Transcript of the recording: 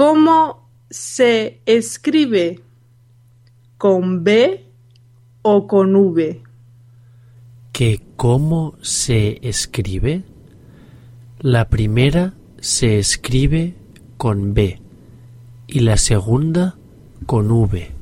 ¿Cómo se escribe? ¿Con B o con V? ¿Que cómo se escribe? La primera se escribe con B y la segunda con V.